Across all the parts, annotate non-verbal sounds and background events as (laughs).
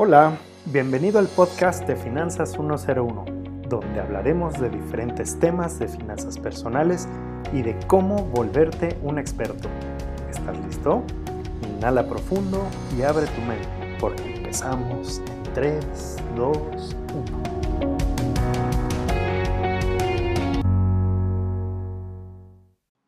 Hola, bienvenido al podcast de Finanzas 101, donde hablaremos de diferentes temas de finanzas personales y de cómo volverte un experto. ¿Estás listo? Inhala profundo y abre tu mente, porque empezamos en 3, 2, 1.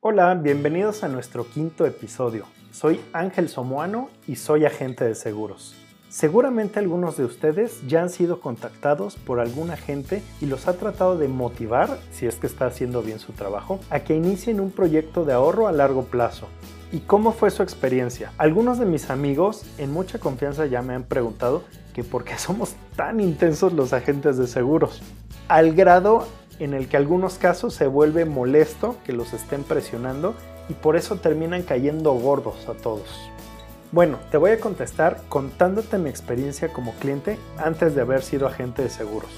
Hola, bienvenidos a nuestro quinto episodio. Soy Ángel Somoano y soy agente de seguros. Seguramente algunos de ustedes ya han sido contactados por algún agente y los ha tratado de motivar, si es que está haciendo bien su trabajo, a que inicien un proyecto de ahorro a largo plazo. ¿Y cómo fue su experiencia? Algunos de mis amigos en mucha confianza ya me han preguntado que por qué (laughs) somos tan intensos los agentes de seguros, al grado en el que algunos casos se vuelve molesto que los estén presionando y por eso terminan cayendo gordos a todos. Bueno, te voy a contestar contándote mi experiencia como cliente antes de haber sido agente de seguros.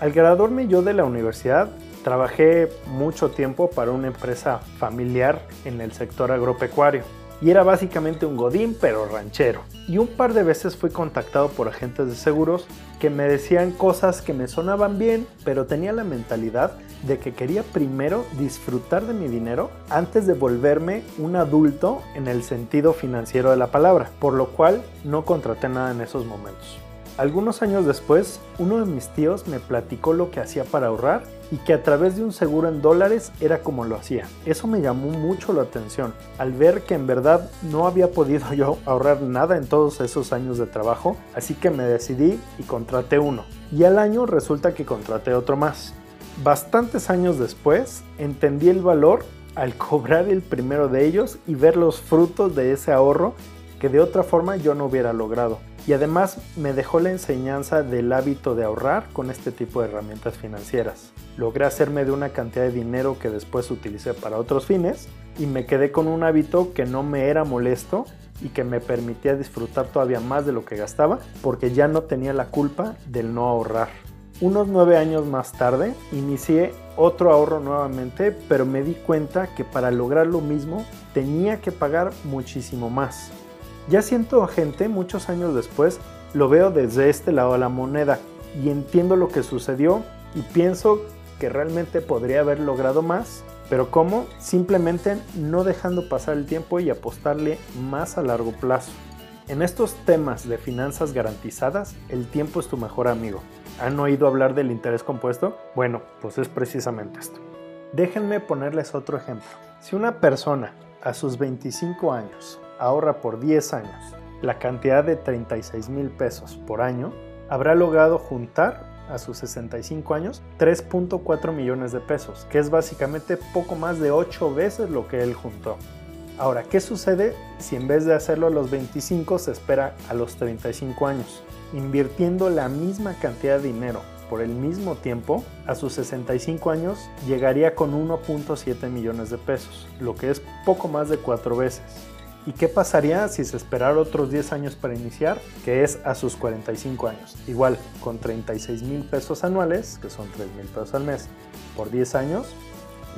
Al graduarme yo de la universidad, trabajé mucho tiempo para una empresa familiar en el sector agropecuario y era básicamente un godín pero ranchero. Y un par de veces fui contactado por agentes de seguros que me decían cosas que me sonaban bien, pero tenía la mentalidad de que quería primero disfrutar de mi dinero antes de volverme un adulto en el sentido financiero de la palabra, por lo cual no contraté nada en esos momentos. Algunos años después, uno de mis tíos me platicó lo que hacía para ahorrar y que a través de un seguro en dólares era como lo hacía. Eso me llamó mucho la atención al ver que en verdad no había podido yo ahorrar nada en todos esos años de trabajo, así que me decidí y contraté uno. Y al año resulta que contraté otro más. Bastantes años después entendí el valor al (laughs) cobrar el primero de ellos y ver los frutos de ese ahorro que de otra forma yo no hubiera logrado. Y además me dejó la enseñanza del hábito de ahorrar con este tipo de herramientas financieras. Logré hacerme de una cantidad de dinero que después utilicé para otros fines y me quedé con un hábito que no me era molesto y que me permitía disfrutar todavía más de lo que gastaba porque ya no tenía la culpa del no ahorrar. Unos nueve años más tarde inicié otro ahorro nuevamente, pero me di cuenta que para lograr lo mismo tenía que pagar muchísimo más. Ya siento gente muchos años después, lo veo desde este lado de la moneda y entiendo lo que sucedió y pienso que realmente podría haber logrado más, pero ¿cómo? Simplemente no dejando pasar el tiempo y apostarle más a largo plazo. En estos temas de finanzas garantizadas, el tiempo es tu mejor amigo. ¿Han oído hablar del interés compuesto? Bueno, pues es precisamente esto. Déjenme ponerles otro ejemplo. Si una persona a sus 25 años ahorra por 10 años la cantidad de 36 mil pesos por año, habrá logrado juntar a sus 65 años 3.4 millones de pesos, que es básicamente poco más de 8 veces lo que él juntó. Ahora, ¿qué sucede si en vez de hacerlo a los 25 se espera a los 35 años? invirtiendo la misma cantidad de dinero por el mismo tiempo, a sus 65 años llegaría con 1.7 millones de pesos, lo que es poco más de cuatro veces. ¿Y qué pasaría si se esperara otros 10 años para iniciar? Que es a sus 45 años. Igual, con 36 mil pesos anuales, que son 3 mil pesos al mes, por 10 años,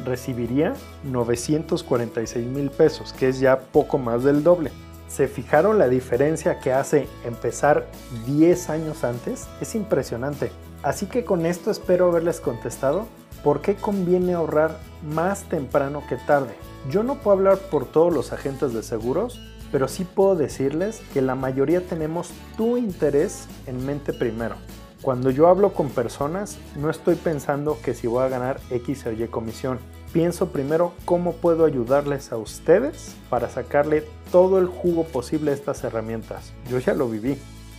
recibiría 946 mil pesos, que es ya poco más del doble. ¿Se fijaron la diferencia que hace empezar 10 años antes? Es impresionante. Así que con esto espero haberles contestado por qué conviene ahorrar más temprano que tarde. Yo no puedo hablar por todos los agentes de seguros, pero sí puedo decirles que la mayoría tenemos tu interés en mente primero. Cuando yo hablo con personas, no estoy pensando que si voy a ganar X o Y comisión pienso primero cómo puedo ayudarles a ustedes para sacarle todo el jugo posible a estas herramientas. Yo ya lo viví.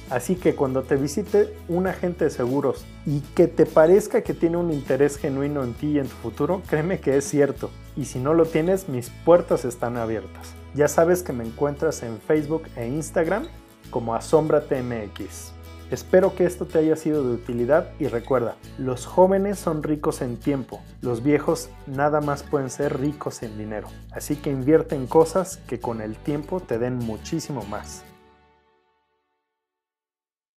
Así que cuando te visite un agente de seguros y que te parezca que tiene un interés genuino en ti y en tu futuro, créeme que es cierto. Y si no lo tienes, mis puertas están abiertas. Ya sabes que me encuentras en Facebook e Instagram como AsombraTMX. Espero que esto te haya sido de utilidad y recuerda, los jóvenes son ricos en tiempo, los viejos nada más pueden ser ricos en dinero, así que invierte en cosas que con el tiempo te den muchísimo más.